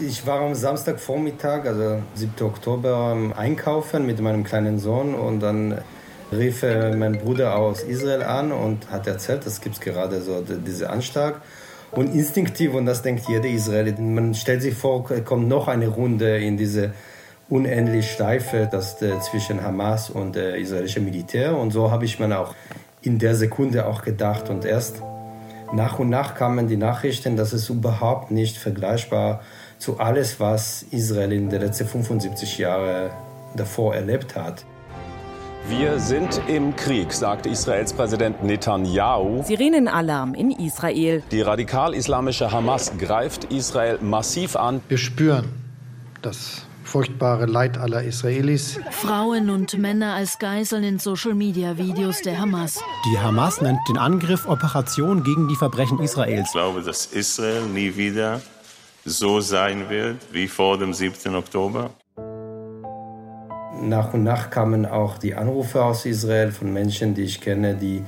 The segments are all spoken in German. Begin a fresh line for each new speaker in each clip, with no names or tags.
Ich war am Samstagvormittag, also 7. Oktober, einkaufen mit meinem kleinen Sohn und dann rief mein Bruder aus Israel an und hat erzählt, es gibt gerade so diese Anschlag. Und instinktiv, und das denkt jeder Israeli, man stellt sich vor, kommt noch eine Runde in diese unendlich Steife das, äh, zwischen Hamas und äh, israelischen Militär. Und so habe ich mir auch in der Sekunde auch gedacht. Und erst nach und nach kamen die Nachrichten, dass es überhaupt nicht vergleichbar zu alles, was Israel in den letzten 75 Jahren davor erlebt hat.
Wir sind im Krieg, sagt Israels Präsident Netanyahu.
Sirenenalarm in Israel.
Die radikal-islamische Hamas greift Israel massiv an.
Wir spüren das furchtbare Leid aller Israelis.
Frauen und Männer als Geiseln in Social-Media-Videos der Hamas.
Die Hamas nennt den Angriff Operation gegen die Verbrechen Israels.
Ich glaube, dass Israel nie wieder so sein wird wie vor dem 7. Oktober.
Nach und nach kamen auch die Anrufe aus Israel von Menschen, die ich kenne, die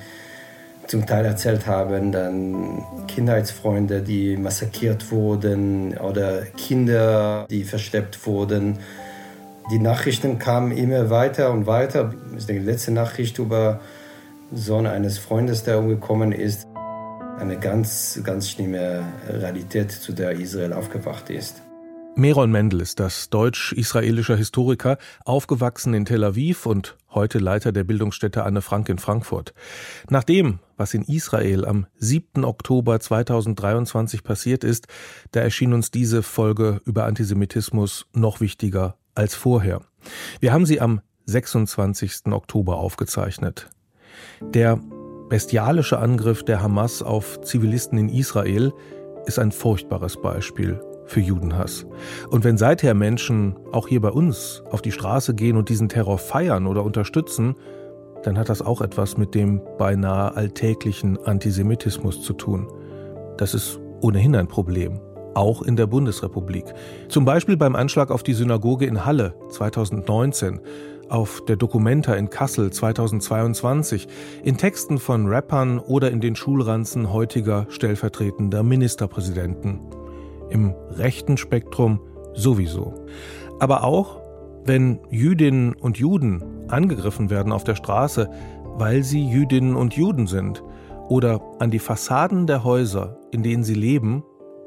zum Teil erzählt haben, dann Kindheitsfreunde, die massakriert wurden oder Kinder, die verschleppt wurden. Die Nachrichten kamen immer weiter und weiter. Die letzte Nachricht über Sohn eines Freundes, der umgekommen ist, eine ganz, ganz schlimme Realität, zu der Israel aufgewacht ist.
Meron Mendel ist das deutsch-israelischer Historiker, aufgewachsen in Tel Aviv und heute Leiter der Bildungsstätte Anne Frank in Frankfurt. Nach dem, was in Israel am 7. Oktober 2023 passiert ist, da erschien uns diese Folge über Antisemitismus noch wichtiger als vorher. Wir haben sie am 26. Oktober aufgezeichnet. Der bestialische Angriff der Hamas auf Zivilisten in Israel ist ein furchtbares Beispiel für Judenhass. Und wenn seither Menschen auch hier bei uns auf die Straße gehen und diesen Terror feiern oder unterstützen, dann hat das auch etwas mit dem beinahe alltäglichen Antisemitismus zu tun. Das ist ohnehin ein Problem, auch in der Bundesrepublik. Zum Beispiel beim Anschlag auf die Synagoge in Halle 2019, auf der Documenta in Kassel 2022, in Texten von Rappern oder in den Schulranzen heutiger stellvertretender Ministerpräsidenten im rechten Spektrum sowieso. Aber auch, wenn Jüdinnen und Juden angegriffen werden auf der Straße, weil sie Jüdinnen und Juden sind, oder an die Fassaden der Häuser, in denen sie leben,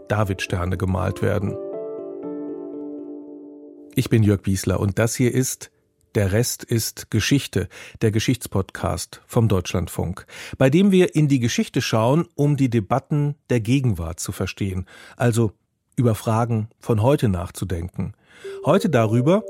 Davidsterne gemalt werden. Ich bin Jörg Wiesler und das hier ist Der Rest ist Geschichte, der Geschichtspodcast vom Deutschlandfunk, bei dem wir in die Geschichte schauen, um die Debatten der Gegenwart zu verstehen, also über Fragen von heute nachzudenken. Heute darüber,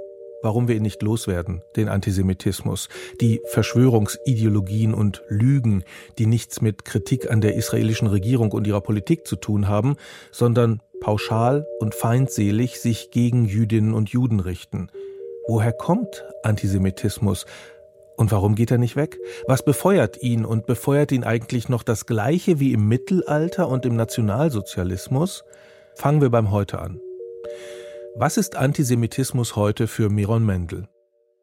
warum wir ihn nicht loswerden, den Antisemitismus, die Verschwörungsideologien und Lügen, die nichts mit Kritik an der israelischen Regierung und ihrer Politik zu tun haben, sondern pauschal und feindselig sich gegen Jüdinnen und Juden richten. Woher kommt Antisemitismus? Und warum geht er nicht weg? Was befeuert ihn und befeuert ihn eigentlich noch das Gleiche wie im Mittelalter und im Nationalsozialismus? Fangen wir beim Heute an. Was ist Antisemitismus heute für Miron Mendel?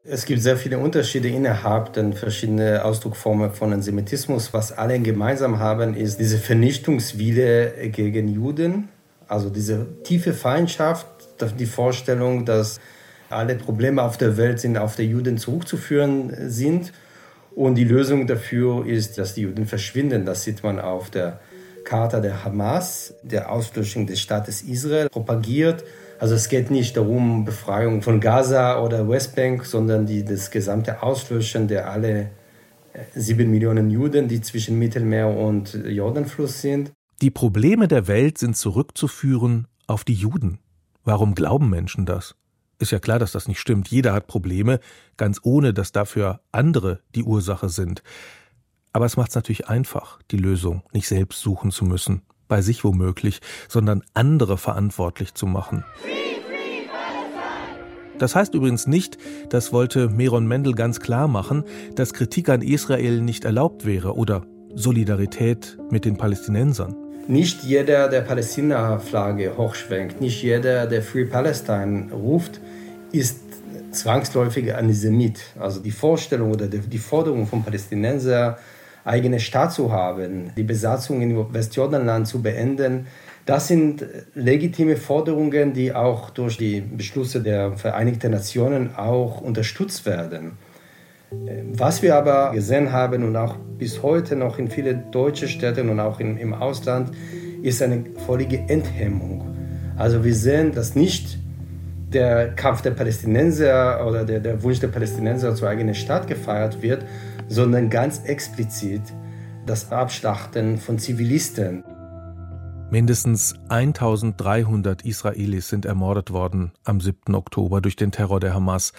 Es gibt sehr viele Unterschiede innerhalb der verschiedenen Ausdrucksformen von Antisemitismus. Was alle gemeinsam haben, ist diese Vernichtungswille gegen Juden, also diese tiefe Feindschaft, die Vorstellung, dass alle Probleme auf der Welt sind auf die Juden zurückzuführen sind. Und die Lösung dafür ist, dass die Juden verschwinden. Das sieht man auf der Charta der Hamas, der Auslöschung des Staates Israel, propagiert. Also es geht nicht darum, Befreiung von Gaza oder Westbank, sondern die, das gesamte Auslöschen der alle äh, sieben Millionen Juden, die zwischen Mittelmeer und Jordanfluss sind.
Die Probleme der Welt sind zurückzuführen auf die Juden. Warum glauben Menschen das? Ist ja klar, dass das nicht stimmt. Jeder hat Probleme, ganz ohne dass dafür andere die Ursache sind. Aber es macht es natürlich einfach, die Lösung nicht selbst suchen zu müssen, bei sich womöglich, sondern andere verantwortlich zu machen. Das heißt übrigens nicht, das wollte Meron Mendel ganz klar machen, dass Kritik an Israel nicht erlaubt wäre oder Solidarität mit den Palästinensern.
Nicht jeder, der Palästina-Flagge hochschwenkt, nicht jeder, der Free Palestine ruft, ist zwangsläufig Antisemit. Also die Vorstellung oder die Forderung von Palästinensern eigene Staat zu haben, die Besatzung in Westjordanland zu beenden, Das sind legitime Forderungen, die auch durch die Beschlüsse der Vereinigten Nationen auch unterstützt werden. Was wir aber gesehen haben und auch bis heute noch in vielen deutschen Städten und auch in, im Ausland, ist eine völlige Enthemmung. Also wir sehen, dass nicht der Kampf der Palästinenser oder der, der Wunsch der Palästinenser zur eigenen Stadt gefeiert wird, sondern ganz explizit das Abschlachten von Zivilisten.
Mindestens 1300 Israelis sind ermordet worden am 7. Oktober durch den Terror der Hamas.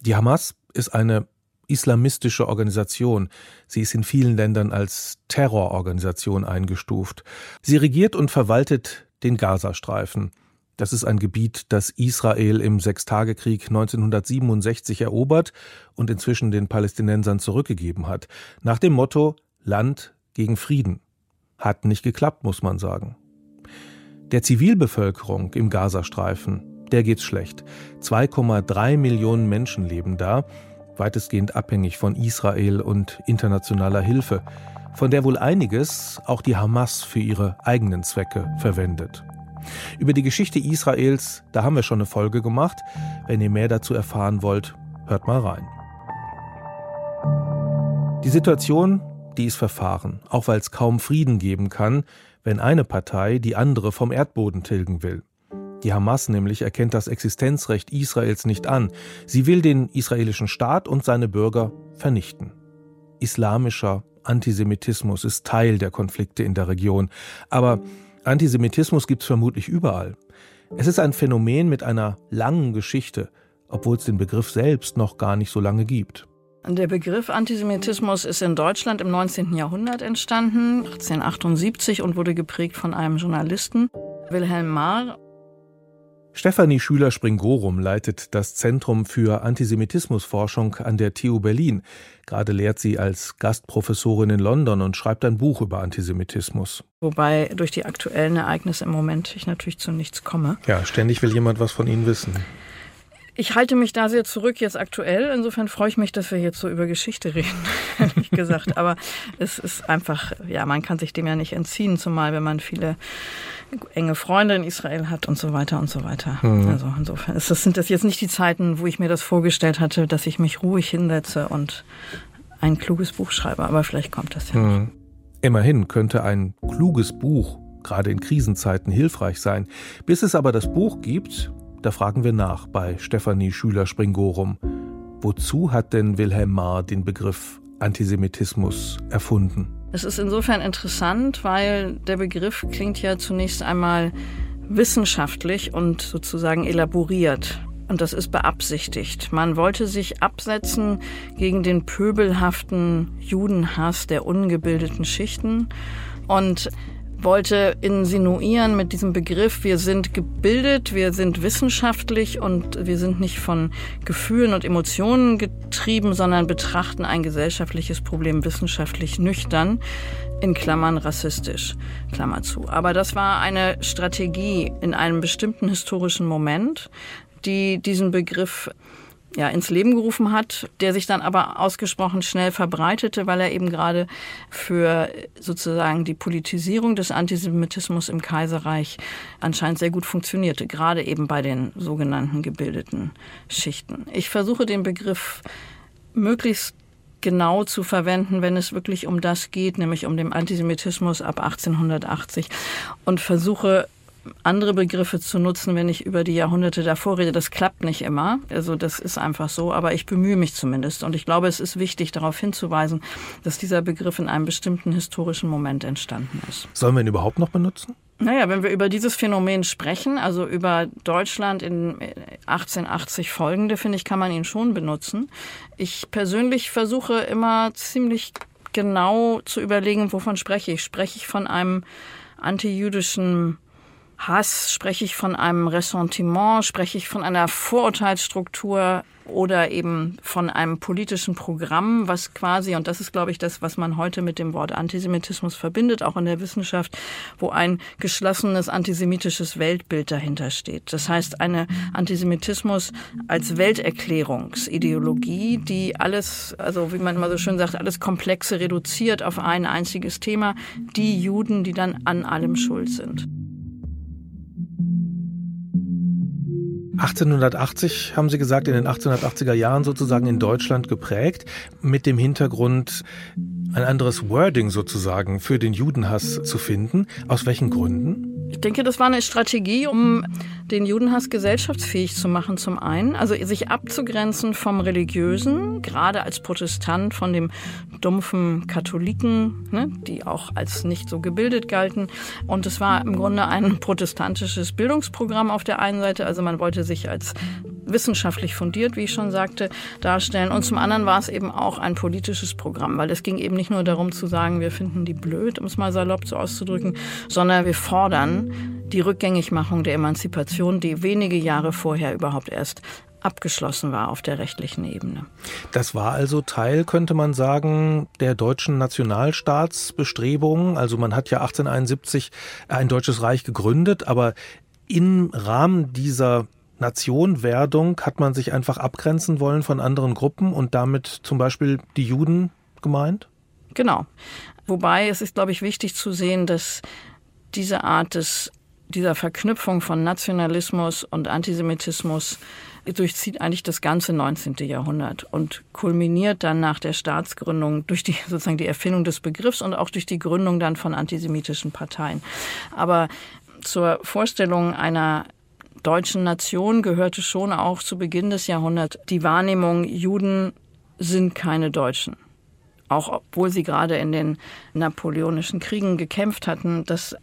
Die Hamas ist eine islamistische Organisation. Sie ist in vielen Ländern als Terrororganisation eingestuft. Sie regiert und verwaltet den Gazastreifen. Das ist ein Gebiet, das Israel im Sechstagekrieg 1967 erobert und inzwischen den Palästinensern zurückgegeben hat, nach dem Motto Land gegen Frieden. Hat nicht geklappt, muss man sagen. Der Zivilbevölkerung im Gazastreifen, der geht's schlecht. 2,3 Millionen Menschen leben da, weitestgehend abhängig von Israel und internationaler Hilfe, von der wohl einiges auch die Hamas für ihre eigenen Zwecke verwendet. Über die Geschichte Israels, da haben wir schon eine Folge gemacht. Wenn ihr mehr dazu erfahren wollt, hört mal rein. Die Situation, die ist verfahren, auch weil es kaum Frieden geben kann, wenn eine Partei die andere vom Erdboden tilgen will. Die Hamas nämlich erkennt das Existenzrecht Israels nicht an. Sie will den israelischen Staat und seine Bürger vernichten. Islamischer Antisemitismus ist Teil der Konflikte in der Region. Aber Antisemitismus gibt es vermutlich überall. Es ist ein Phänomen mit einer langen Geschichte, obwohl es den Begriff selbst noch gar nicht so lange gibt.
Der Begriff Antisemitismus ist in Deutschland im 19. Jahrhundert entstanden, 1878, und wurde geprägt von einem Journalisten, Wilhelm Marr.
Stefanie Schüler-Springorum leitet das Zentrum für Antisemitismusforschung an der TU Berlin. Gerade lehrt sie als Gastprofessorin in London und schreibt ein Buch über Antisemitismus.
Wobei durch die aktuellen Ereignisse im Moment ich natürlich zu nichts komme.
Ja, ständig will jemand was von Ihnen wissen.
Ich halte mich da sehr zurück jetzt aktuell. Insofern freue ich mich, dass wir jetzt so über Geschichte reden, ehrlich gesagt. Aber es ist einfach, ja, man kann sich dem ja nicht entziehen, zumal wenn man viele enge Freunde in Israel hat und so weiter und so weiter. Mhm. Also insofern ist das, sind das jetzt nicht die Zeiten, wo ich mir das vorgestellt hatte, dass ich mich ruhig hinsetze und ein kluges Buch schreibe. Aber vielleicht kommt das ja mhm.
Immerhin könnte ein kluges Buch gerade in Krisenzeiten hilfreich sein. Bis es aber das Buch gibt, da fragen wir nach bei Stefanie Schüler-Springorum. Wozu hat denn Wilhelm Marr den Begriff Antisemitismus erfunden?
Es ist insofern interessant, weil der Begriff klingt ja zunächst einmal wissenschaftlich und sozusagen elaboriert. Und das ist beabsichtigt. Man wollte sich absetzen gegen den pöbelhaften Judenhass der ungebildeten Schichten und wollte insinuieren mit diesem Begriff, wir sind gebildet, wir sind wissenschaftlich und wir sind nicht von Gefühlen und Emotionen getrieben, sondern betrachten ein gesellschaftliches Problem wissenschaftlich nüchtern, in Klammern rassistisch, Klammer zu. Aber das war eine Strategie in einem bestimmten historischen Moment, die diesen Begriff ja, ins Leben gerufen hat, der sich dann aber ausgesprochen schnell verbreitete, weil er eben gerade für sozusagen die Politisierung des Antisemitismus im Kaiserreich anscheinend sehr gut funktionierte, gerade eben bei den sogenannten gebildeten Schichten. Ich versuche den Begriff möglichst genau zu verwenden, wenn es wirklich um das geht, nämlich um den Antisemitismus ab 1880 und versuche andere Begriffe zu nutzen, wenn ich über die Jahrhunderte davor rede. Das klappt nicht immer. Also das ist einfach so, aber ich bemühe mich zumindest. Und ich glaube, es ist wichtig, darauf hinzuweisen, dass dieser Begriff in einem bestimmten historischen Moment entstanden ist.
Sollen wir ihn überhaupt noch benutzen?
Naja, wenn wir über dieses Phänomen sprechen, also über Deutschland in 1880 folgende, finde ich, kann man ihn schon benutzen. Ich persönlich versuche immer ziemlich genau zu überlegen, wovon spreche ich. Spreche ich von einem antijüdischen Hass, spreche ich von einem Ressentiment, spreche ich von einer Vorurteilsstruktur oder eben von einem politischen Programm, was quasi, und das ist, glaube ich, das, was man heute mit dem Wort Antisemitismus verbindet, auch in der Wissenschaft, wo ein geschlossenes antisemitisches Weltbild dahinter steht. Das heißt, eine Antisemitismus als Welterklärungsideologie, die alles, also wie man immer so schön sagt, alles Komplexe reduziert auf ein einziges Thema, die Juden, die dann an allem schuld sind.
1880 haben Sie gesagt, in den 1880er Jahren sozusagen in Deutschland geprägt, mit dem Hintergrund, ein anderes Wording sozusagen für den Judenhass zu finden. Aus welchen Gründen?
Ich denke, das war eine Strategie, um den Judenhass gesellschaftsfähig zu machen, zum einen. Also sich abzugrenzen vom Religiösen, gerade als Protestant von dem dumpfen Katholiken, ne, die auch als nicht so gebildet galten. Und es war im Grunde ein protestantisches Bildungsprogramm auf der einen Seite. Also man wollte sich als wissenschaftlich fundiert, wie ich schon sagte, darstellen. Und zum anderen war es eben auch ein politisches Programm, weil es ging eben nicht nur darum zu sagen, wir finden die blöd, um es mal salopp so auszudrücken, sondern wir fordern die Rückgängigmachung der Emanzipation, die wenige Jahre vorher überhaupt erst abgeschlossen war auf der rechtlichen Ebene.
Das war also Teil, könnte man sagen, der deutschen Nationalstaatsbestrebungen. Also man hat ja 1871 ein deutsches Reich gegründet, aber im Rahmen dieser Nationwerdung hat man sich einfach abgrenzen wollen von anderen Gruppen und damit zum Beispiel die Juden gemeint?
Genau. Wobei es ist, glaube ich, wichtig zu sehen, dass diese Art des, dieser Verknüpfung von Nationalismus und Antisemitismus durchzieht eigentlich das ganze 19. Jahrhundert und kulminiert dann nach der Staatsgründung durch die sozusagen die Erfindung des Begriffs und auch durch die Gründung dann von antisemitischen Parteien. Aber zur Vorstellung einer deutschen Nation gehörte schon auch zu Beginn des Jahrhunderts die Wahrnehmung, Juden sind keine Deutschen. Auch obwohl sie gerade in den napoleonischen Kriegen gekämpft hatten, das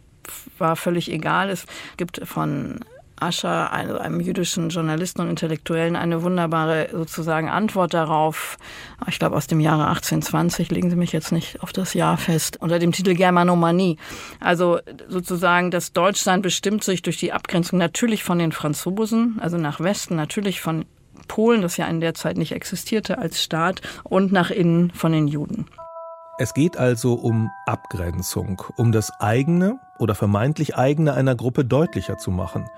war völlig egal. Es gibt von Ascher, einem jüdischen Journalisten und Intellektuellen, eine wunderbare sozusagen Antwort darauf. Ich glaube aus dem Jahre 1820, legen Sie mich jetzt nicht auf das Jahr fest, unter dem Titel Germanomanie. Also sozusagen das Deutschsein bestimmt sich durch die Abgrenzung natürlich von den Franzosen, also nach Westen, natürlich von Polen, das ja in der Zeit nicht existierte als Staat, und nach innen von den Juden.
Es geht also um Abgrenzung, um das eigene oder vermeintlich eigene einer Gruppe deutlicher zu machen.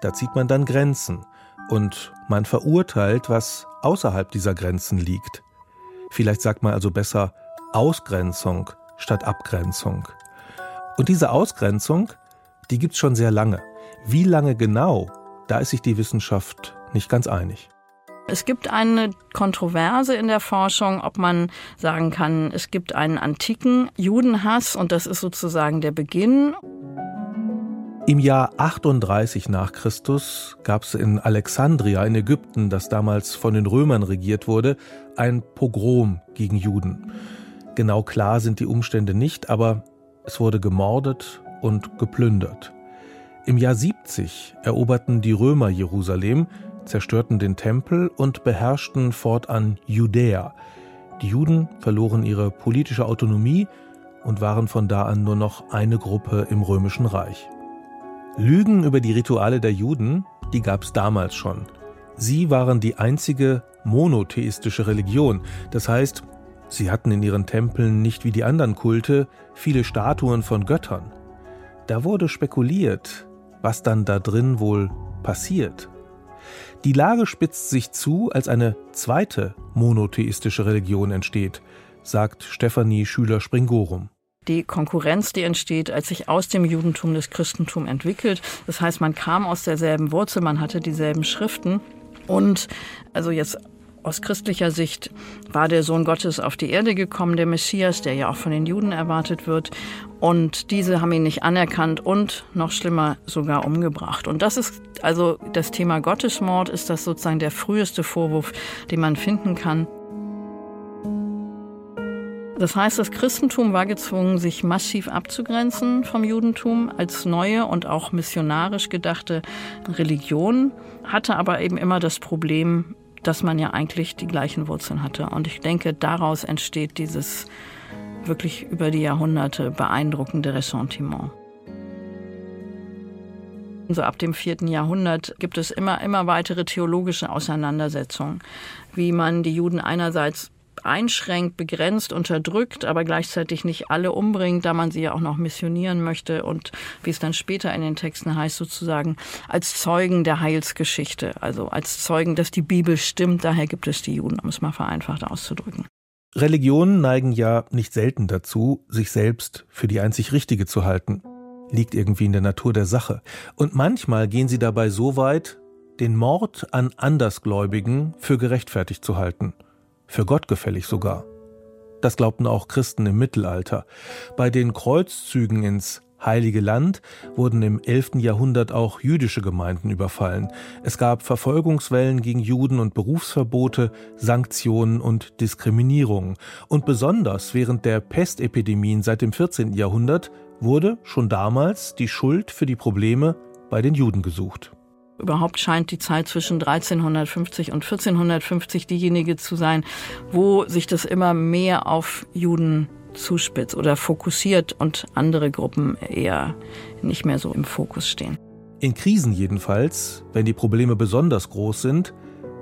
Da zieht man dann Grenzen und man verurteilt, was außerhalb dieser Grenzen liegt. Vielleicht sagt man also besser Ausgrenzung statt Abgrenzung. Und diese Ausgrenzung, die gibt's schon sehr lange. Wie lange genau, da ist sich die Wissenschaft nicht ganz einig.
Es gibt eine Kontroverse in der Forschung, ob man sagen kann, es gibt einen antiken Judenhass und das ist sozusagen der Beginn.
Im Jahr 38 nach Christus gab es in Alexandria in Ägypten, das damals von den Römern regiert wurde, ein Pogrom gegen Juden. Genau klar sind die Umstände nicht, aber es wurde gemordet und geplündert. Im Jahr 70 eroberten die Römer Jerusalem, zerstörten den Tempel und beherrschten fortan Judäa. Die Juden verloren ihre politische Autonomie und waren von da an nur noch eine Gruppe im römischen Reich. Lügen über die Rituale der Juden, die gab es damals schon. Sie waren die einzige monotheistische Religion, das heißt, sie hatten in ihren Tempeln nicht wie die anderen Kulte viele Statuen von Göttern. Da wurde spekuliert, was dann da drin wohl passiert. Die Lage spitzt sich zu, als eine zweite monotheistische Religion entsteht, sagt Stefanie Schüler-Springorum
die Konkurrenz, die entsteht, als sich aus dem Judentum das Christentum entwickelt. Das heißt, man kam aus derselben Wurzel, man hatte dieselben Schriften und also jetzt aus christlicher Sicht war der Sohn Gottes auf die Erde gekommen, der Messias, der ja auch von den Juden erwartet wird. Und diese haben ihn nicht anerkannt und noch schlimmer sogar umgebracht. Und das ist also das Thema Gottesmord, ist das sozusagen der früheste Vorwurf, den man finden kann. Das heißt, das Christentum war gezwungen, sich massiv abzugrenzen vom Judentum als neue und auch missionarisch gedachte Religion, hatte aber eben immer das Problem, dass man ja eigentlich die gleichen Wurzeln hatte. Und ich denke, daraus entsteht dieses wirklich über die Jahrhunderte beeindruckende Ressentiment. So ab dem vierten Jahrhundert gibt es immer, immer weitere theologische Auseinandersetzungen, wie man die Juden einerseits einschränkt, begrenzt, unterdrückt, aber gleichzeitig nicht alle umbringt, da man sie ja auch noch missionieren möchte und wie es dann später in den Texten heißt, sozusagen als Zeugen der Heilsgeschichte, also als Zeugen, dass die Bibel stimmt, daher gibt es die Juden, um es mal vereinfacht auszudrücken.
Religionen neigen ja nicht selten dazu, sich selbst für die einzig Richtige zu halten. Liegt irgendwie in der Natur der Sache. Und manchmal gehen sie dabei so weit, den Mord an Andersgläubigen für gerechtfertigt zu halten, für gottgefällig sogar. Das glaubten auch Christen im Mittelalter. Bei den Kreuzzügen ins Heilige Land wurden im 11. Jahrhundert auch jüdische Gemeinden überfallen. Es gab Verfolgungswellen gegen Juden und Berufsverbote, Sanktionen und Diskriminierungen. Und besonders während der Pestepidemien seit dem 14. Jahrhundert wurde schon damals die Schuld für die Probleme bei den Juden gesucht.
Überhaupt scheint die Zeit zwischen 1350 und 1450 diejenige zu sein, wo sich das immer mehr auf Juden zuspitzt oder fokussiert und andere Gruppen eher nicht mehr so im Fokus stehen.
In Krisen jedenfalls, wenn die Probleme besonders groß sind,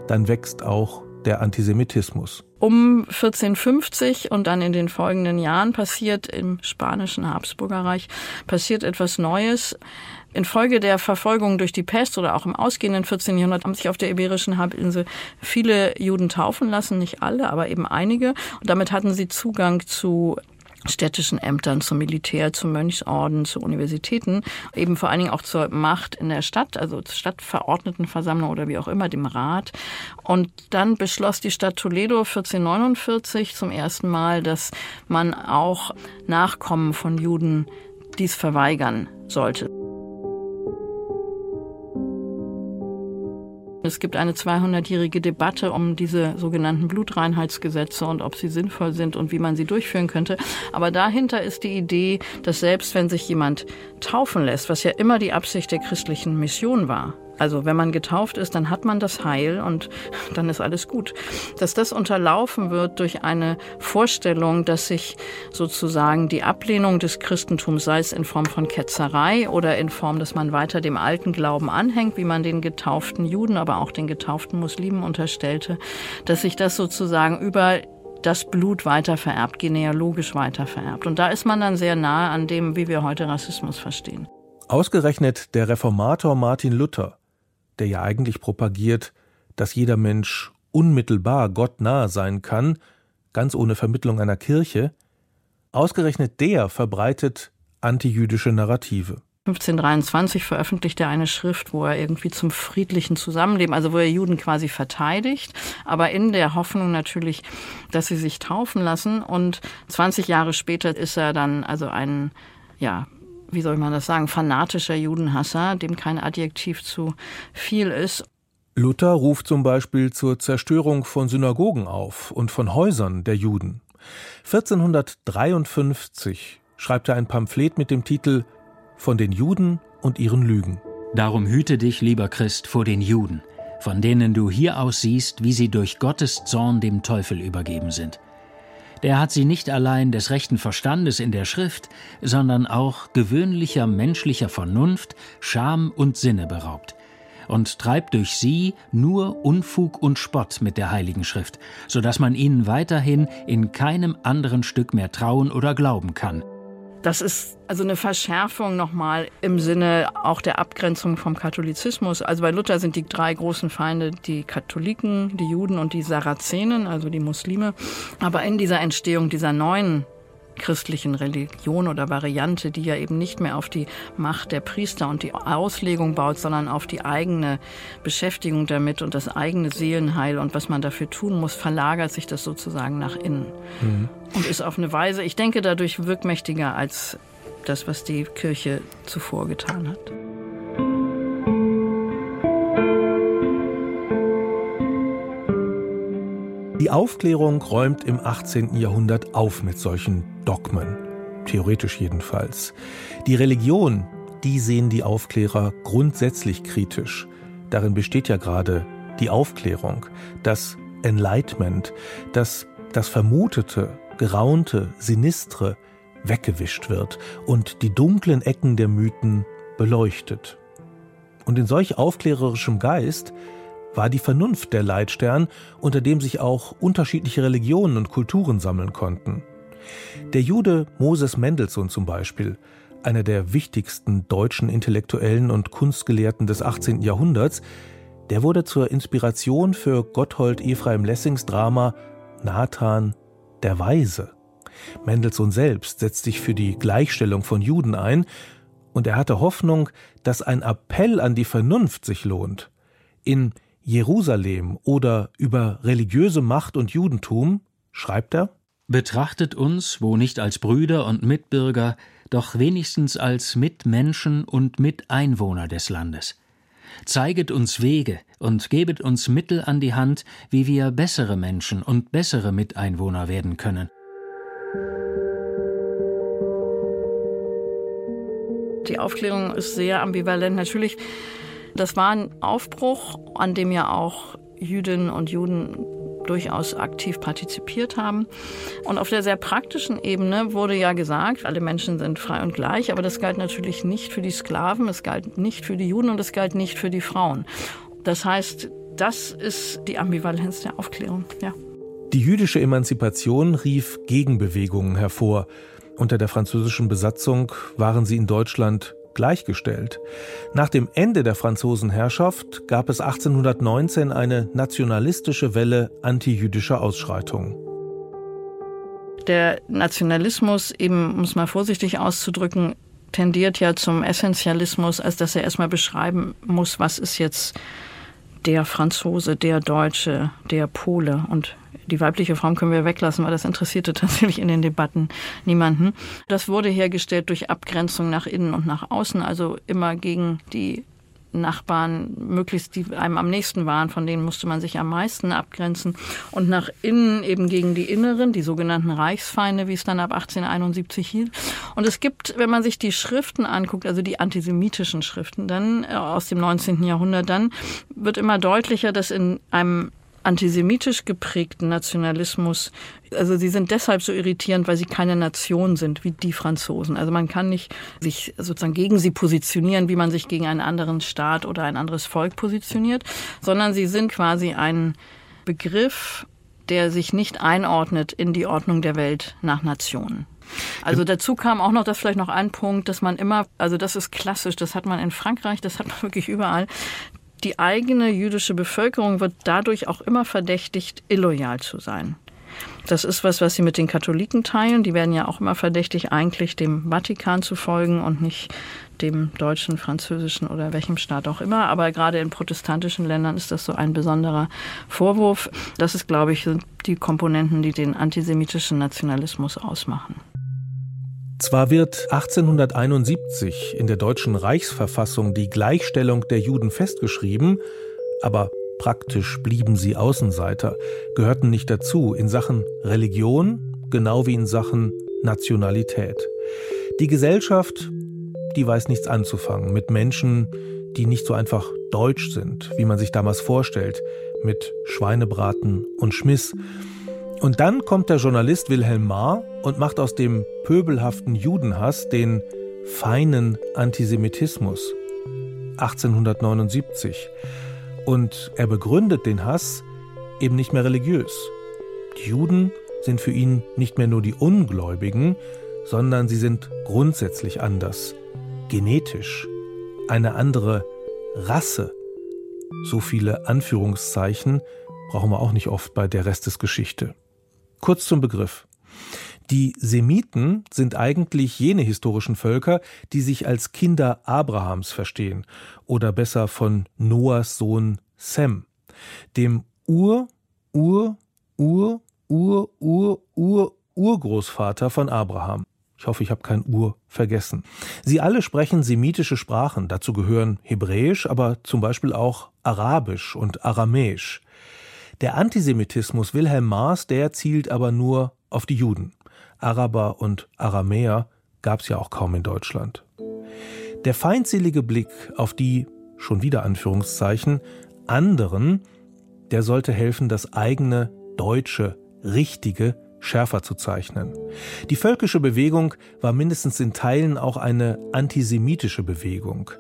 dann wächst auch der Antisemitismus.
Um 1450 und dann in den folgenden Jahren passiert im spanischen Habsburgerreich passiert etwas Neues. Infolge der Verfolgung durch die Pest oder auch im ausgehenden 14. Jahrhundert haben sich auf der Iberischen Halbinsel viele Juden taufen lassen, nicht alle, aber eben einige. Und damit hatten sie Zugang zu städtischen Ämtern, zum Militär, zum Mönchsorden, zu Universitäten, eben vor allen Dingen auch zur Macht in der Stadt, also zur Stadtverordnetenversammlung oder wie auch immer, dem Rat. Und dann beschloss die Stadt Toledo 1449 zum ersten Mal, dass man auch Nachkommen von Juden dies verweigern sollte. Es gibt eine 200-jährige Debatte um diese sogenannten Blutreinheitsgesetze und ob sie sinnvoll sind und wie man sie durchführen könnte. Aber dahinter ist die Idee, dass selbst wenn sich jemand taufen lässt, was ja immer die Absicht der christlichen Mission war, also wenn man getauft ist, dann hat man das Heil und dann ist alles gut. Dass das unterlaufen wird durch eine Vorstellung, dass sich sozusagen die Ablehnung des Christentums, sei es in Form von Ketzerei oder in Form, dass man weiter dem alten Glauben anhängt, wie man den getauften Juden, aber auch den getauften Muslimen unterstellte, dass sich das sozusagen über das Blut weiter vererbt, genealogisch weiter vererbt. Und da ist man dann sehr nahe an dem, wie wir heute Rassismus verstehen.
Ausgerechnet der Reformator Martin Luther der ja eigentlich propagiert, dass jeder Mensch unmittelbar Gott nahe sein kann, ganz ohne Vermittlung einer Kirche, ausgerechnet der verbreitet antijüdische Narrative.
1523 veröffentlicht er eine Schrift, wo er irgendwie zum friedlichen Zusammenleben, also wo er Juden quasi verteidigt, aber in der Hoffnung natürlich, dass sie sich taufen lassen. Und 20 Jahre später ist er dann also ein ja, wie soll man das sagen, fanatischer Judenhasser, dem kein Adjektiv zu viel ist.
Luther ruft zum Beispiel zur Zerstörung von Synagogen auf und von Häusern der Juden. 1453 schreibt er ein Pamphlet mit dem Titel Von den Juden und ihren Lügen.
Darum hüte dich, lieber Christ, vor den Juden, von denen du hier aus siehst, wie sie durch Gottes Zorn dem Teufel übergeben sind der hat sie nicht allein des rechten Verstandes in der Schrift, sondern auch gewöhnlicher menschlicher Vernunft, Scham und Sinne beraubt und treibt durch sie nur Unfug und Spott mit der Heiligen Schrift, so dass man ihnen weiterhin in keinem anderen Stück mehr trauen oder glauben kann.
Das ist also eine Verschärfung nochmal im Sinne auch der Abgrenzung vom Katholizismus. Also bei Luther sind die drei großen Feinde die Katholiken, die Juden und die Sarazenen, also die Muslime. Aber in dieser Entstehung dieser neuen christlichen Religion oder Variante, die ja eben nicht mehr auf die Macht der Priester und die Auslegung baut, sondern auf die eigene Beschäftigung damit und das eigene Seelenheil und was man dafür tun muss, verlagert sich das sozusagen nach innen mhm. und ist auf eine Weise, ich denke, dadurch wirkmächtiger als das, was die Kirche zuvor getan hat.
Die Aufklärung räumt im 18. Jahrhundert auf mit solchen Dogmen, theoretisch jedenfalls. Die Religion, die sehen die Aufklärer grundsätzlich kritisch. Darin besteht ja gerade die Aufklärung, das Enlightenment, dass das Vermutete, Geraunte, Sinistre weggewischt wird und die dunklen Ecken der Mythen beleuchtet. Und in solch aufklärerischem Geist war die Vernunft der Leitstern, unter dem sich auch unterschiedliche Religionen und Kulturen sammeln konnten. Der Jude Moses Mendelssohn zum Beispiel, einer der wichtigsten deutschen Intellektuellen und Kunstgelehrten des 18. Jahrhunderts, der wurde zur Inspiration für Gotthold Ephraim Lessings Drama Nathan der Weise. Mendelssohn selbst setzt sich für die Gleichstellung von Juden ein, und er hatte Hoffnung, dass ein Appell an die Vernunft sich lohnt In Jerusalem oder über religiöse Macht und Judentum schreibt er
Betrachtet uns, wo nicht als Brüder und Mitbürger, doch wenigstens als Mitmenschen und Miteinwohner des Landes. Zeiget uns Wege und gebet uns Mittel an die Hand, wie wir bessere Menschen und bessere Miteinwohner werden können.
Die Aufklärung ist sehr ambivalent. Natürlich, das war ein Aufbruch, an dem ja auch Jüdinnen und Juden durchaus aktiv partizipiert haben. Und auf der sehr praktischen Ebene wurde ja gesagt, alle Menschen sind frei und gleich, aber das galt natürlich nicht für die Sklaven, es galt nicht für die Juden und es galt nicht für die Frauen. Das heißt, das ist die Ambivalenz der Aufklärung, ja.
Die jüdische Emanzipation rief Gegenbewegungen hervor. Unter der französischen Besatzung waren sie in Deutschland gleichgestellt. Nach dem Ende der Franzosenherrschaft gab es 1819 eine nationalistische Welle antijüdischer Ausschreitungen.
Der Nationalismus, eben, um es mal vorsichtig auszudrücken, tendiert ja zum Essentialismus, als dass er erstmal beschreiben muss, was ist jetzt der Franzose, der Deutsche, der Pole und die weibliche Form können wir weglassen, weil das interessierte tatsächlich in den Debatten niemanden. Das wurde hergestellt durch Abgrenzung nach innen und nach außen, also immer gegen die Nachbarn, möglichst die einem am nächsten waren, von denen musste man sich am meisten abgrenzen. Und nach innen eben gegen die Inneren, die sogenannten Reichsfeinde, wie es dann ab 1871 hielt. Und es gibt, wenn man sich die Schriften anguckt, also die antisemitischen Schriften, dann äh, aus dem 19. Jahrhundert, dann wird immer deutlicher, dass in einem antisemitisch geprägten Nationalismus, also sie sind deshalb so irritierend, weil sie keine Nation sind wie die Franzosen. Also man kann nicht sich sozusagen gegen sie positionieren, wie man sich gegen einen anderen Staat oder ein anderes Volk positioniert, sondern sie sind quasi ein Begriff, der sich nicht einordnet in die Ordnung der Welt nach Nationen. Also dazu kam auch noch, das vielleicht noch ein Punkt, dass man immer, also das ist klassisch, das hat man in Frankreich, das hat man wirklich überall, die eigene jüdische Bevölkerung wird dadurch auch immer verdächtigt, illoyal zu sein. Das ist was, was sie mit den Katholiken teilen. Die werden ja auch immer verdächtig, eigentlich dem Vatikan zu folgen und nicht dem deutschen, französischen oder welchem Staat auch immer. Aber gerade in protestantischen Ländern ist das so ein besonderer Vorwurf. Das ist, glaube ich, die Komponenten, die den antisemitischen Nationalismus ausmachen.
Zwar wird 1871 in der deutschen Reichsverfassung die Gleichstellung der Juden festgeschrieben, aber praktisch blieben sie Außenseiter, gehörten nicht dazu in Sachen Religion, genau wie in Sachen Nationalität. Die Gesellschaft, die weiß nichts anzufangen mit Menschen, die nicht so einfach deutsch sind, wie man sich damals vorstellt, mit Schweinebraten und Schmiss. Und dann kommt der Journalist Wilhelm Marr und macht aus dem pöbelhaften Judenhass den feinen Antisemitismus 1879. Und er begründet den Hass eben nicht mehr religiös. Die Juden sind für ihn nicht mehr nur die Ungläubigen, sondern sie sind grundsätzlich anders, genetisch, eine andere Rasse. So viele Anführungszeichen brauchen wir auch nicht oft bei der Rest des Geschichte. Kurz zum Begriff. Die Semiten sind eigentlich jene historischen Völker, die sich als Kinder Abrahams verstehen, oder besser von Noahs Sohn Sem, dem Ur, Ur, Ur, Ur, Ur, Ur, Urgroßvater von Abraham. Ich hoffe, ich habe kein Ur vergessen. Sie alle sprechen semitische Sprachen, dazu gehören Hebräisch, aber zum Beispiel auch Arabisch und Aramäisch. Der Antisemitismus Wilhelm Maas, der zielt aber nur auf die Juden. Araber und Aramäer gab es ja auch kaum in Deutschland. Der feindselige Blick auf die, schon wieder Anführungszeichen, anderen, der sollte helfen, das eigene deutsche, richtige schärfer zu zeichnen. Die völkische Bewegung war mindestens in Teilen auch eine antisemitische Bewegung.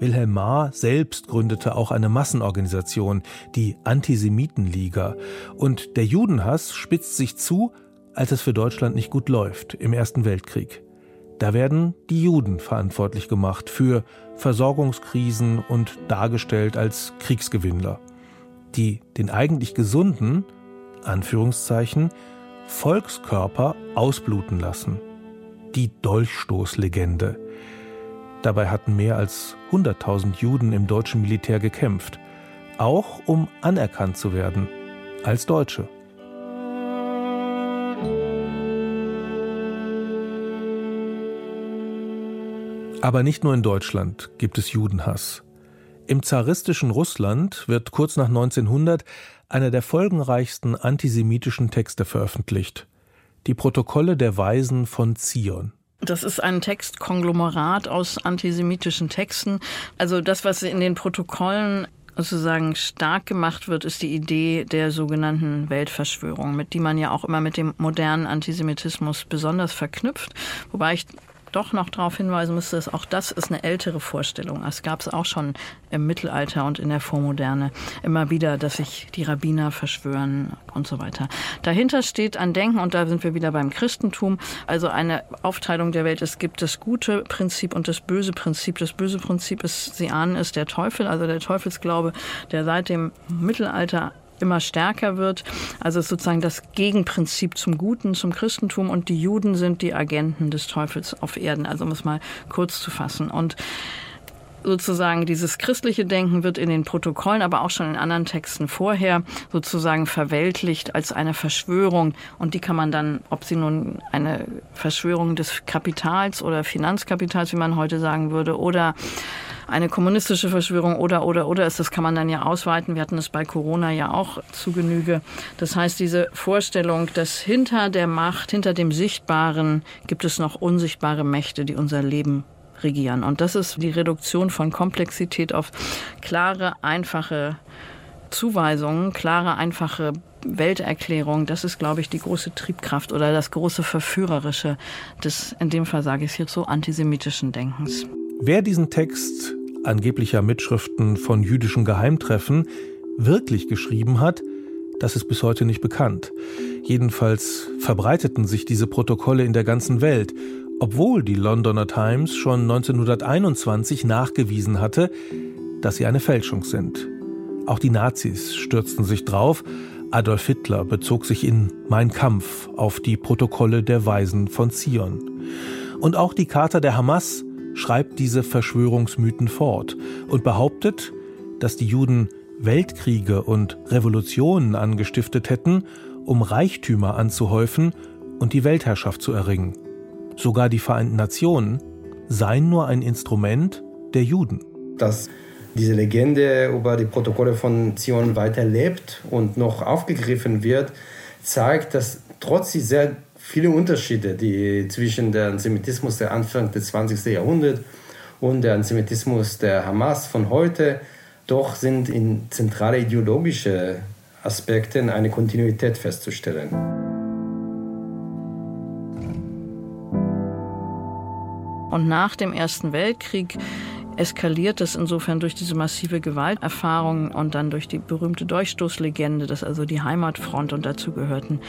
Wilhelm Marr selbst gründete auch eine Massenorganisation, die Antisemitenliga. Und der Judenhass spitzt sich zu, als es für Deutschland nicht gut läuft im Ersten Weltkrieg. Da werden die Juden verantwortlich gemacht für Versorgungskrisen und dargestellt als Kriegsgewinnler, die den eigentlich gesunden, Anführungszeichen, Volkskörper ausbluten lassen. Die Dolchstoßlegende. Dabei hatten mehr als 100.000 Juden im deutschen Militär gekämpft. auch um anerkannt zu werden als Deutsche. Aber nicht nur in Deutschland gibt es Judenhass. Im zaristischen Russland wird kurz nach 1900 einer der folgenreichsten antisemitischen Texte veröffentlicht. Die Protokolle der Weisen von Zion.
Das ist ein Textkonglomerat aus antisemitischen Texten. Also das, was in den Protokollen sozusagen stark gemacht wird, ist die Idee der sogenannten Weltverschwörung, mit die man ja auch immer mit dem modernen Antisemitismus besonders verknüpft. Wobei ich doch noch darauf hinweisen müsste, dass auch das ist eine ältere Vorstellung. Es gab es auch schon im Mittelalter und in der Vormoderne immer wieder, dass sich die Rabbiner verschwören und so weiter. Dahinter steht ein Denken, und da sind wir wieder beim Christentum, also eine Aufteilung der Welt. Es gibt das gute Prinzip und das böse Prinzip. Das böse Prinzip ist, Sie ahnen, ist der Teufel, also der Teufelsglaube, der seit dem Mittelalter immer stärker wird. Also sozusagen das Gegenprinzip zum Guten, zum Christentum und die Juden sind die Agenten des Teufels auf Erden. Also um es mal kurz zu fassen. Und sozusagen dieses christliche Denken wird in den Protokollen, aber auch schon in anderen Texten vorher sozusagen verweltlicht als eine Verschwörung. Und die kann man dann, ob sie nun eine Verschwörung des Kapitals oder Finanzkapitals, wie man heute sagen würde, oder eine kommunistische Verschwörung oder, oder, oder ist, das kann man dann ja ausweiten. Wir hatten es bei Corona ja auch zu Genüge. Das heißt, diese Vorstellung, dass hinter der Macht, hinter dem Sichtbaren gibt es noch unsichtbare Mächte, die unser Leben regieren. Und das ist die Reduktion von Komplexität auf klare, einfache Zuweisungen, klare, einfache Welterklärung, das ist, glaube ich, die große Triebkraft oder das große Verführerische des, in dem Fall sage ich es jetzt so, antisemitischen Denkens.
Wer diesen Text angeblicher Mitschriften von jüdischen Geheimtreffen wirklich geschrieben hat, das ist bis heute nicht bekannt. Jedenfalls verbreiteten sich diese Protokolle in der ganzen Welt, obwohl die Londoner Times schon 1921 nachgewiesen hatte, dass sie eine Fälschung sind. Auch die Nazis stürzten sich drauf. Adolf Hitler bezog sich in Mein Kampf auf die Protokolle der Weisen von Zion. Und auch die Charta der Hamas schreibt diese Verschwörungsmythen fort und behauptet, dass die Juden Weltkriege und Revolutionen angestiftet hätten, um Reichtümer anzuhäufen und die Weltherrschaft zu erringen. Sogar die Vereinten Nationen seien nur ein Instrument der Juden.
Dass diese Legende über die Protokolle von Zion weiterlebt und noch aufgegriffen wird, zeigt, dass trotz sehr viele Unterschiede die zwischen dem Antisemitismus der Anfang des 20. Jahrhunderts und der Antisemitismus der Hamas von heute. Doch sind in zentrale ideologische Aspekten eine Kontinuität festzustellen.
Und nach dem Ersten Weltkrieg eskaliert es insofern durch diese massive Gewalterfahrung und dann durch die berühmte Durchstoßlegende, dass also die Heimatfront und dazu gehörten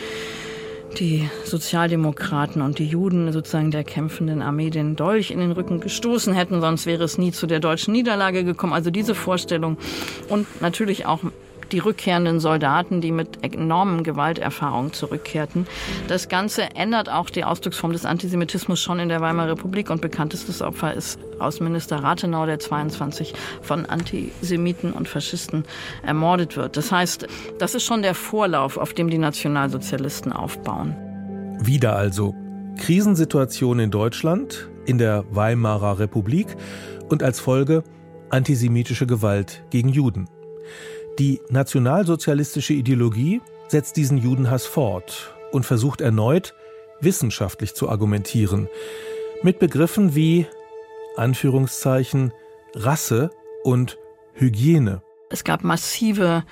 die Sozialdemokraten und die Juden sozusagen der kämpfenden Armee den Dolch in den Rücken gestoßen hätten, sonst wäre es nie zu der deutschen Niederlage gekommen. Also diese Vorstellung und natürlich auch die rückkehrenden Soldaten, die mit enormen Gewalterfahrungen zurückkehrten. Das Ganze ändert auch die Ausdrucksform des Antisemitismus schon in der Weimarer Republik und bekanntestes Opfer ist Außenminister Rathenau, der 22 von Antisemiten und Faschisten ermordet wird. Das heißt, das ist schon der Vorlauf, auf dem die Nationalsozialisten aufbauen.
Wieder also Krisensituation in Deutschland, in der Weimarer Republik und als Folge antisemitische Gewalt gegen Juden. Die nationalsozialistische Ideologie setzt diesen Judenhass fort und versucht erneut, wissenschaftlich zu argumentieren, mit Begriffen wie Anführungszeichen Rasse und Hygiene.
Es gab massive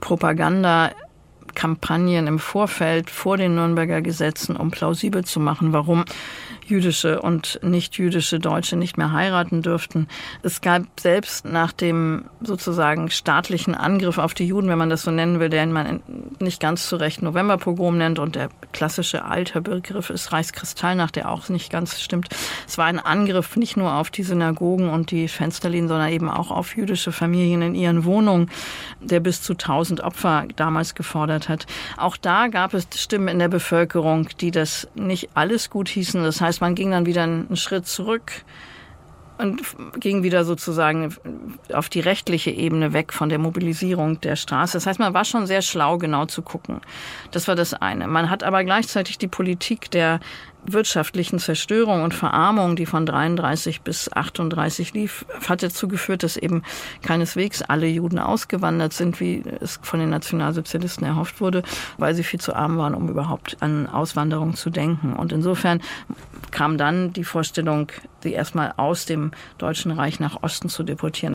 Propagandakampagnen im Vorfeld vor den Nürnberger Gesetzen, um plausibel zu machen, warum jüdische und nicht jüdische Deutsche nicht mehr heiraten dürften. Es gab selbst nach dem sozusagen staatlichen Angriff auf die Juden, wenn man das so nennen will, den man nicht ganz zu Recht Novemberpogrom nennt und der klassische alte Begriff ist Reichskristallnacht, der auch nicht ganz stimmt. Es war ein Angriff nicht nur auf die Synagogen und die Fensterlinien, sondern eben auch auf jüdische Familien in ihren Wohnungen, der bis zu 1000 Opfer damals gefordert hat. Auch da gab es Stimmen in der Bevölkerung, die das nicht alles gut hießen. Das heißt, man ging dann wieder einen Schritt zurück und ging wieder sozusagen auf die rechtliche Ebene weg von der Mobilisierung der Straße. Das heißt, man war schon sehr schlau, genau zu gucken. Das war das eine. Man hat aber gleichzeitig die Politik der wirtschaftlichen Zerstörung und Verarmung, die von 33 bis 38 lief, hat dazu geführt, dass eben keineswegs alle Juden ausgewandert sind, wie es von den Nationalsozialisten erhofft wurde, weil sie viel zu arm waren, um überhaupt an Auswanderung zu denken. Und insofern kam dann die Vorstellung, sie erstmal aus dem Deutschen Reich nach Osten zu deportieren.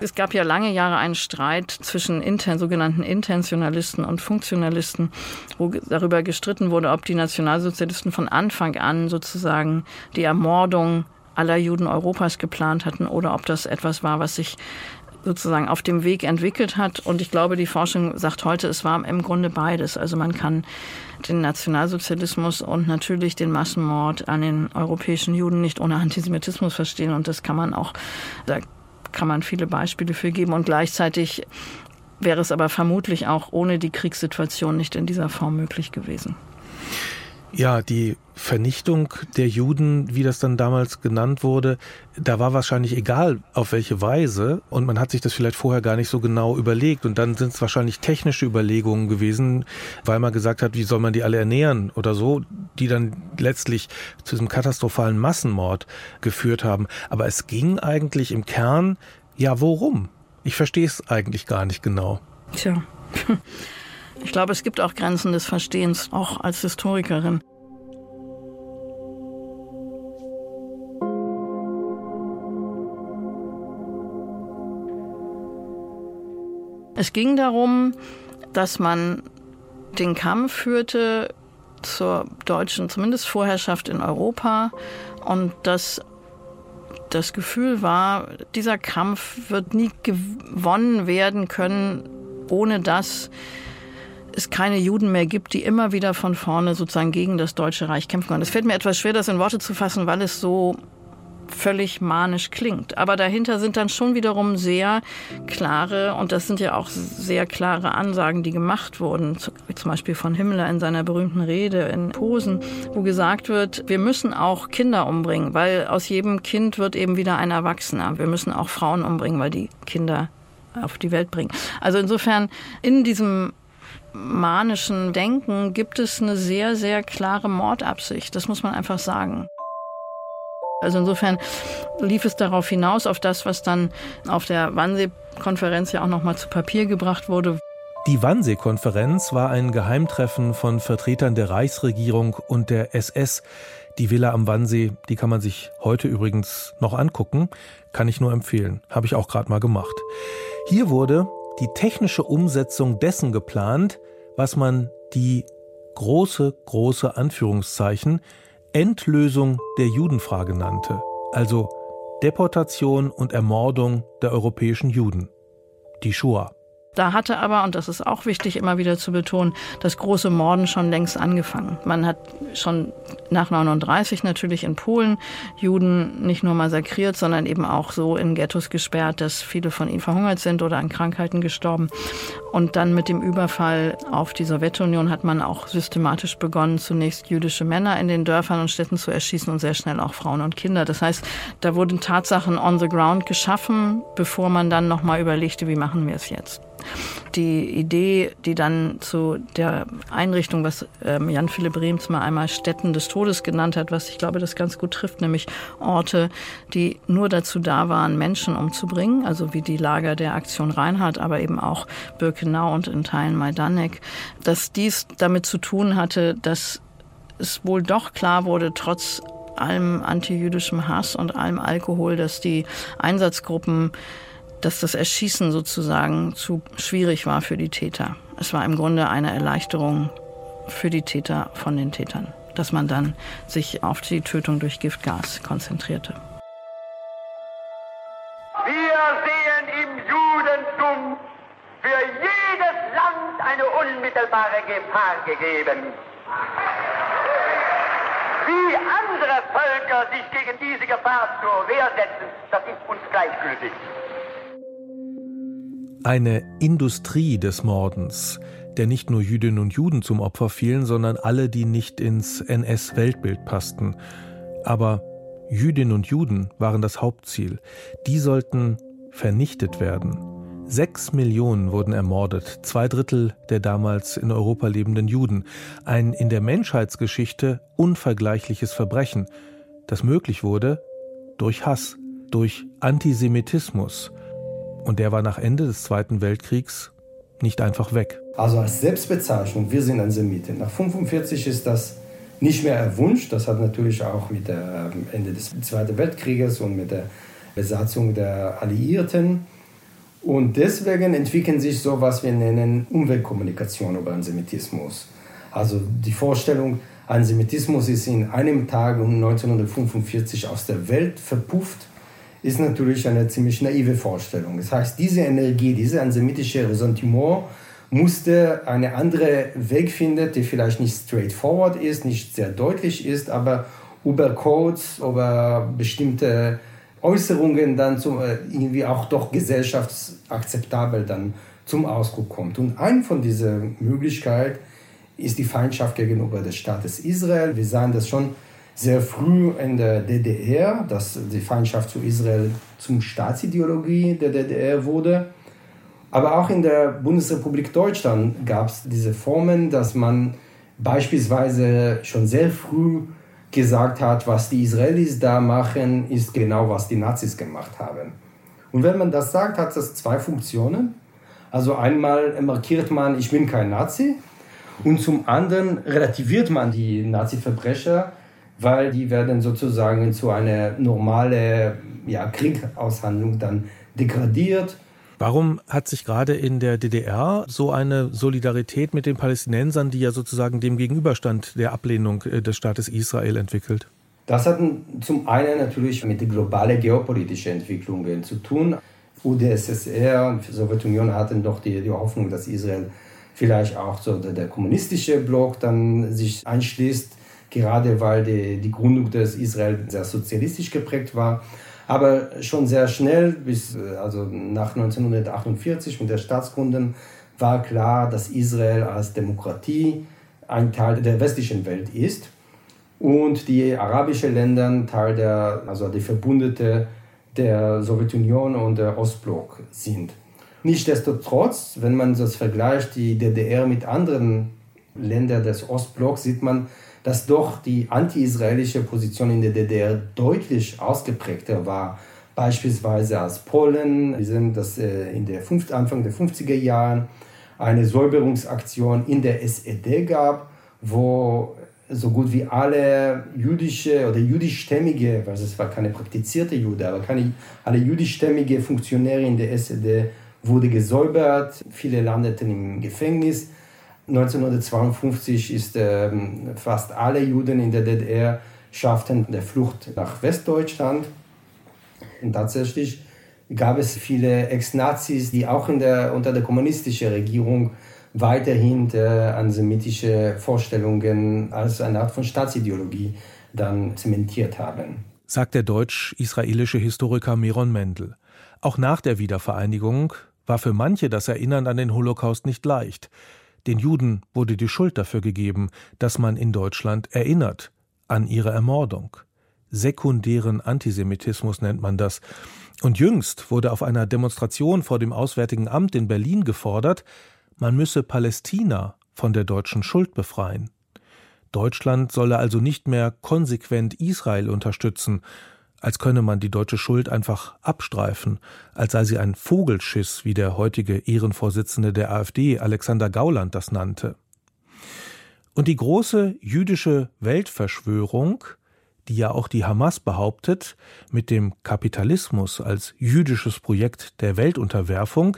Es gab ja lange Jahre einen Streit zwischen intern, sogenannten Intentionalisten und Funktionalisten, wo darüber gestritten wurde, ob die Nationalsozialisten von Anfang an sozusagen die Ermordung aller Juden Europas geplant hatten oder ob das etwas war, was sich sozusagen auf dem Weg entwickelt hat. Und ich glaube, die Forschung sagt heute, es war im Grunde beides. Also man kann den Nationalsozialismus und natürlich den Massenmord an den europäischen Juden nicht ohne Antisemitismus verstehen. Und das kann man auch, da kann man viele Beispiele für geben. Und gleichzeitig wäre es aber vermutlich auch ohne die Kriegssituation nicht in dieser Form möglich gewesen.
Ja, die Vernichtung der Juden, wie das dann damals genannt wurde, da war wahrscheinlich egal, auf welche Weise. Und man hat sich das vielleicht vorher gar nicht so genau überlegt. Und dann sind es wahrscheinlich technische Überlegungen gewesen, weil man gesagt hat, wie soll man die alle ernähren oder so, die dann letztlich zu diesem katastrophalen Massenmord geführt haben. Aber es ging eigentlich im Kern, ja, worum? Ich verstehe es eigentlich gar nicht genau.
Tja. Ich glaube, es gibt auch Grenzen des Verstehens, auch als Historikerin. Es ging darum, dass man den Kampf führte zur deutschen, zumindest Vorherrschaft in Europa und dass das Gefühl war, dieser Kampf wird nie gewonnen werden können, ohne dass es keine Juden mehr gibt, die immer wieder von vorne sozusagen gegen das Deutsche Reich kämpfen können. Es fällt mir etwas schwer, das in Worte zu fassen, weil es so völlig manisch klingt. Aber dahinter sind dann schon wiederum sehr klare, und das sind ja auch sehr klare Ansagen, die gemacht wurden, zum Beispiel von Himmler in seiner berühmten Rede in Posen, wo gesagt wird, wir müssen auch Kinder umbringen, weil aus jedem Kind wird eben wieder ein Erwachsener. Wir müssen auch Frauen umbringen, weil die Kinder auf die Welt bringen. Also insofern in diesem manischen Denken gibt es eine sehr, sehr klare Mordabsicht. Das muss man einfach sagen. Also insofern lief es darauf hinaus, auf das, was dann auf der Wannsee-Konferenz ja auch nochmal zu Papier gebracht wurde.
Die Wannsee-Konferenz war ein Geheimtreffen von Vertretern der Reichsregierung und der SS. Die Villa am Wannsee, die kann man sich heute übrigens noch angucken. Kann ich nur empfehlen. Habe ich auch gerade mal gemacht. Hier wurde die technische Umsetzung dessen geplant, was man die große, große Anführungszeichen Endlösung der Judenfrage nannte, also Deportation und Ermordung der europäischen Juden, die Shoah.
Da hatte aber, und das ist auch wichtig immer wieder zu betonen, das große Morden schon längst angefangen. Man hat schon nach 39 natürlich in Polen Juden nicht nur massakriert, sondern eben auch so in Ghettos gesperrt, dass viele von ihnen verhungert sind oder an Krankheiten gestorben. Und dann mit dem Überfall auf die Sowjetunion hat man auch systematisch begonnen, zunächst jüdische Männer in den Dörfern und Städten zu erschießen und sehr schnell auch Frauen und Kinder. Das heißt, da wurden Tatsachen on the ground geschaffen, bevor man dann nochmal überlegte, wie machen wir es jetzt. Die Idee, die dann zu der Einrichtung, was ähm, Jan-Philipp Rehms mal einmal Städten des Todes genannt hat, was ich glaube, das ganz gut trifft, nämlich Orte, die nur dazu da waren, Menschen umzubringen, also wie die Lager der Aktion Reinhardt, aber eben auch Birkenau und in Teilen Majdanek, dass dies damit zu tun hatte, dass es wohl doch klar wurde, trotz allem antijüdischem Hass und allem Alkohol, dass die Einsatzgruppen dass das Erschießen sozusagen zu schwierig war für die Täter. Es war im Grunde eine Erleichterung für die Täter von den Tätern, dass man dann sich auf die Tötung durch Giftgas konzentrierte.
Wir sehen im Judentum für jedes Land eine unmittelbare Gefahr gegeben. Wie andere Völker sich gegen diese Gefahr zur Wehr setzen, das ist uns gleichgültig
eine Industrie des Mordens, der nicht nur Jüdinnen und Juden zum Opfer fielen, sondern alle, die nicht ins NS-Weltbild passten. Aber Jüdinnen und Juden waren das Hauptziel. Die sollten vernichtet werden. Sechs Millionen wurden ermordet, zwei Drittel der damals in Europa lebenden Juden. Ein in der Menschheitsgeschichte unvergleichliches Verbrechen, das möglich wurde durch Hass, durch Antisemitismus. Und der war nach Ende des Zweiten Weltkriegs nicht einfach weg.
Also als Selbstbezeichnung, wir sind Antisemiten. Nach 1945 ist das nicht mehr erwünscht. Das hat natürlich auch mit dem ähm, Ende des Zweiten Weltkrieges und mit der Besatzung der Alliierten. Und deswegen entwickeln sich so, was wir nennen Umweltkommunikation über Antisemitismus. Also die Vorstellung, Antisemitismus ist in einem Tag um 1945 aus der Welt verpufft, ist natürlich eine ziemlich naive Vorstellung. Das heißt, diese Energie, diese antisemitische Ressentiment musste eine andere Weg finden, die vielleicht nicht straightforward ist, nicht sehr deutlich ist, aber über Codes, über bestimmte Äußerungen dann zum, äh, irgendwie auch doch gesellschaftsakzeptabel dann zum Ausdruck kommt. Und eine von diesen Möglichkeiten ist die Feindschaft gegenüber des Staates Israel. Wir sahen das schon sehr früh in der DDR, dass die Feindschaft zu Israel zum Staatsideologie der DDR wurde. Aber auch in der Bundesrepublik Deutschland gab es diese Formen, dass man beispielsweise schon sehr früh gesagt hat, was die Israelis da machen, ist genau, was die Nazis gemacht haben. Und wenn man das sagt, hat das zwei Funktionen. Also einmal markiert man, ich bin kein Nazi. Und zum anderen relativiert man die Nazi-Verbrecher, weil die werden sozusagen zu einer normalen ja, Kriegaushandlung dann degradiert
Warum hat sich gerade in der DDR so eine Solidarität mit den Palästinensern, die ja sozusagen dem Gegenüberstand der Ablehnung äh, des Staates Israel entwickelt?
Das hat zum einen natürlich mit den globalen geopolitischen Entwicklungen zu tun. UdSSR und die Sowjetunion hatten doch die, die Hoffnung, dass Israel vielleicht auch so der, der kommunistische Block dann sich einschließt, gerade weil die, die Gründung des Israel sehr sozialistisch geprägt war. Aber schon sehr schnell, bis äh, also nach 1948 mit der Staatsgründung, war klar, dass Israel als Demokratie ein Teil der westlichen Welt ist und die arabischen Länder Teil der, also die Verbündete der Sowjetunion und der Ostblock sind. Nichtsdestotrotz, wenn man das vergleicht, die DDR mit anderen Ländern des Ostblocks, sieht man, dass doch die anti-israelische Position in der DDR deutlich ausgeprägter war. Beispielsweise als Polen, wir sehen das äh, in der fünf, Anfang der 50er Jahren eine Säuberungsaktion in der SED gab, wo so gut wie alle jüdische oder jüdischstämmige, weil es war keine praktizierte Jude, aber keine, alle jüdischstämmige Funktionäre in der SED wurde gesäubert, viele landeten im Gefängnis. 1952 ist ähm, fast alle Juden in der DDR schafften der Flucht nach Westdeutschland. Und tatsächlich gab es viele Ex-Nazis, die auch in der, unter der kommunistischen Regierung weiterhin äh, antisemitische Vorstellungen als eine Art von Staatsideologie dann zementiert haben.
Sagt der deutsch-israelische Historiker Miron Mendel. Auch nach der Wiedervereinigung war für manche das Erinnern an den Holocaust nicht leicht. Den Juden wurde die Schuld dafür gegeben, dass man in Deutschland erinnert an ihre Ermordung. Sekundären Antisemitismus nennt man das. Und jüngst wurde auf einer Demonstration vor dem Auswärtigen Amt in Berlin gefordert, man müsse Palästina von der deutschen Schuld befreien. Deutschland solle also nicht mehr konsequent Israel unterstützen, als könne man die deutsche Schuld einfach abstreifen, als sei sie ein Vogelschiss, wie der heutige Ehrenvorsitzende der AfD Alexander Gauland das nannte. Und die große jüdische Weltverschwörung, die ja auch die Hamas behauptet, mit dem Kapitalismus als jüdisches Projekt der Weltunterwerfung,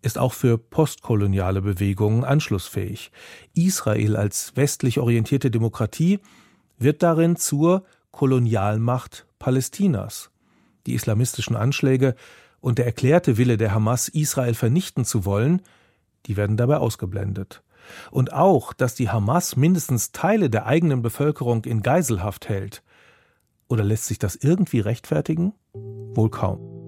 ist auch für postkoloniale Bewegungen anschlussfähig. Israel als westlich orientierte Demokratie wird darin zur Kolonialmacht Palästinas. Die islamistischen Anschläge und der erklärte Wille der Hamas, Israel vernichten zu wollen, die werden dabei ausgeblendet. Und auch, dass die Hamas mindestens Teile der eigenen Bevölkerung in Geiselhaft hält. Oder lässt sich das irgendwie rechtfertigen? Wohl kaum.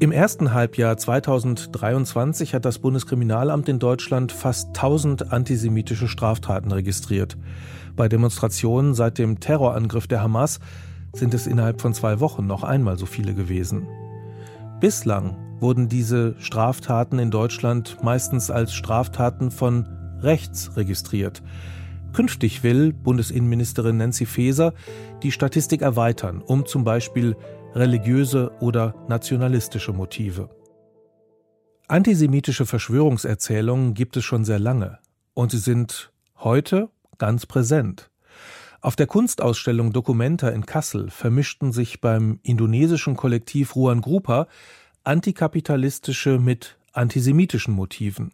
Im ersten Halbjahr 2023 hat das Bundeskriminalamt in Deutschland fast 1000 antisemitische Straftaten registriert. Bei Demonstrationen seit dem Terrorangriff der Hamas sind es innerhalb von zwei Wochen noch einmal so viele gewesen. Bislang wurden diese Straftaten in Deutschland meistens als Straftaten von rechts registriert. Künftig will Bundesinnenministerin Nancy Faeser die Statistik erweitern, um zum Beispiel religiöse oder nationalistische Motive. Antisemitische Verschwörungserzählungen gibt es schon sehr lange und sie sind heute ganz präsent. Auf der Kunstausstellung Documenta in Kassel vermischten sich beim indonesischen Kollektiv Ruan Grupa antikapitalistische mit antisemitischen Motiven.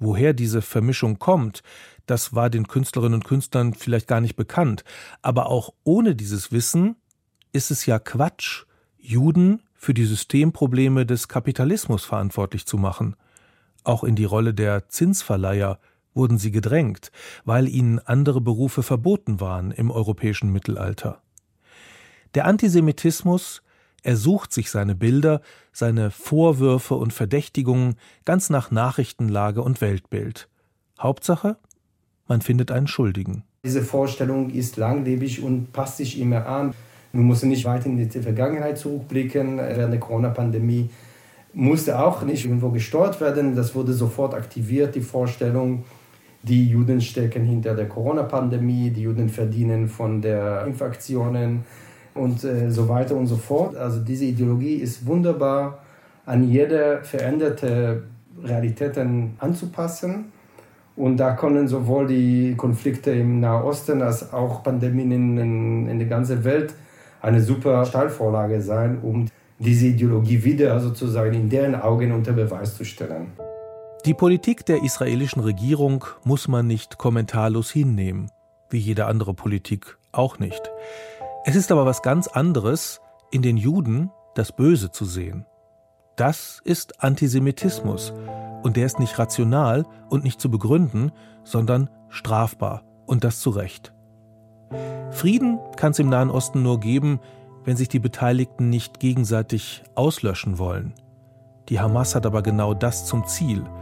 Woher diese Vermischung kommt, das war den Künstlerinnen und Künstlern vielleicht gar nicht bekannt, aber auch ohne dieses Wissen ist es ja Quatsch, Juden für die Systemprobleme des Kapitalismus verantwortlich zu machen. Auch in die Rolle der Zinsverleiher wurden sie gedrängt, weil ihnen andere Berufe verboten waren im europäischen Mittelalter. Der Antisemitismus ersucht sich seine Bilder, seine Vorwürfe und Verdächtigungen ganz nach Nachrichtenlage und Weltbild. Hauptsache, man findet einen Schuldigen.
Diese Vorstellung ist langlebig und passt sich immer an. Man muss nicht weit in die Vergangenheit zurückblicken. Während der Corona-Pandemie musste auch nicht irgendwo gesteuert werden. Das wurde sofort aktiviert, die Vorstellung, die Juden stecken hinter der Corona-Pandemie, die Juden verdienen von der Impfaktionen und äh, so weiter und so fort. Also diese Ideologie ist wunderbar an jede veränderte Realitäten anzupassen. Und da können sowohl die Konflikte im Nahosten als auch Pandemien in, in, in der ganzen Welt eine super Steilvorlage sein, um diese Ideologie wieder sozusagen in deren Augen unter Beweis zu stellen.
Die Politik der israelischen Regierung muss man nicht kommentarlos hinnehmen, wie jede andere Politik auch nicht. Es ist aber was ganz anderes, in den Juden das Böse zu sehen. Das ist Antisemitismus, und der ist nicht rational und nicht zu begründen, sondern strafbar, und das zu Recht. Frieden kann es im Nahen Osten nur geben, wenn sich die Beteiligten nicht gegenseitig auslöschen wollen. Die Hamas hat aber genau das zum Ziel –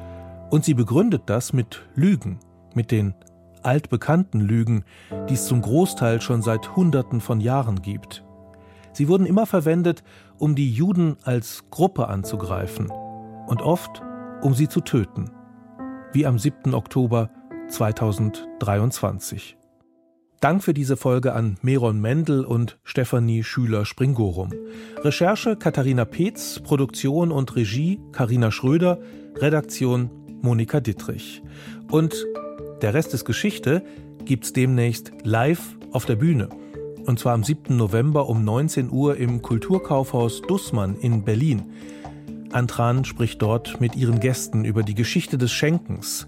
und sie begründet das mit Lügen, mit den altbekannten Lügen, die es zum Großteil schon seit Hunderten von Jahren gibt. Sie wurden immer verwendet, um die Juden als Gruppe anzugreifen und oft, um sie zu töten, wie am 7. Oktober 2023. Dank für diese Folge an Meron Mendel und Stefanie Schüler-Springorum. Recherche Katharina Peetz, Produktion und Regie Karina Schröder, Redaktion Monika Dittrich. Und der Rest ist Geschichte gibt's demnächst live auf der Bühne. Und zwar am 7. November um 19 Uhr im Kulturkaufhaus Dussmann in Berlin. Antran spricht dort mit ihren Gästen über die Geschichte des Schenkens.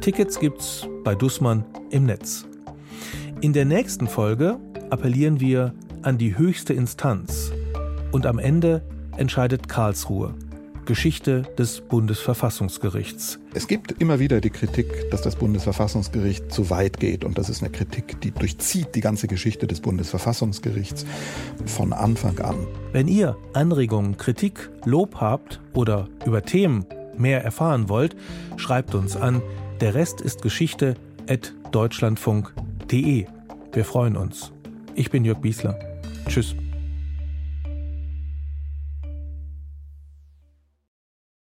Tickets gibt's bei Dussmann im Netz. In der nächsten Folge appellieren wir an die höchste Instanz. Und am Ende entscheidet Karlsruhe. Geschichte des Bundesverfassungsgerichts.
Es gibt immer wieder die Kritik, dass das Bundesverfassungsgericht zu weit geht. Und das ist eine Kritik, die durchzieht die ganze Geschichte des Bundesverfassungsgerichts von Anfang an.
Wenn ihr Anregungen, Kritik, Lob habt oder über Themen mehr erfahren wollt, schreibt uns an der Rest ist Geschichte at deutschlandfunk.de. Wir freuen uns. Ich bin Jörg Biesler. Tschüss.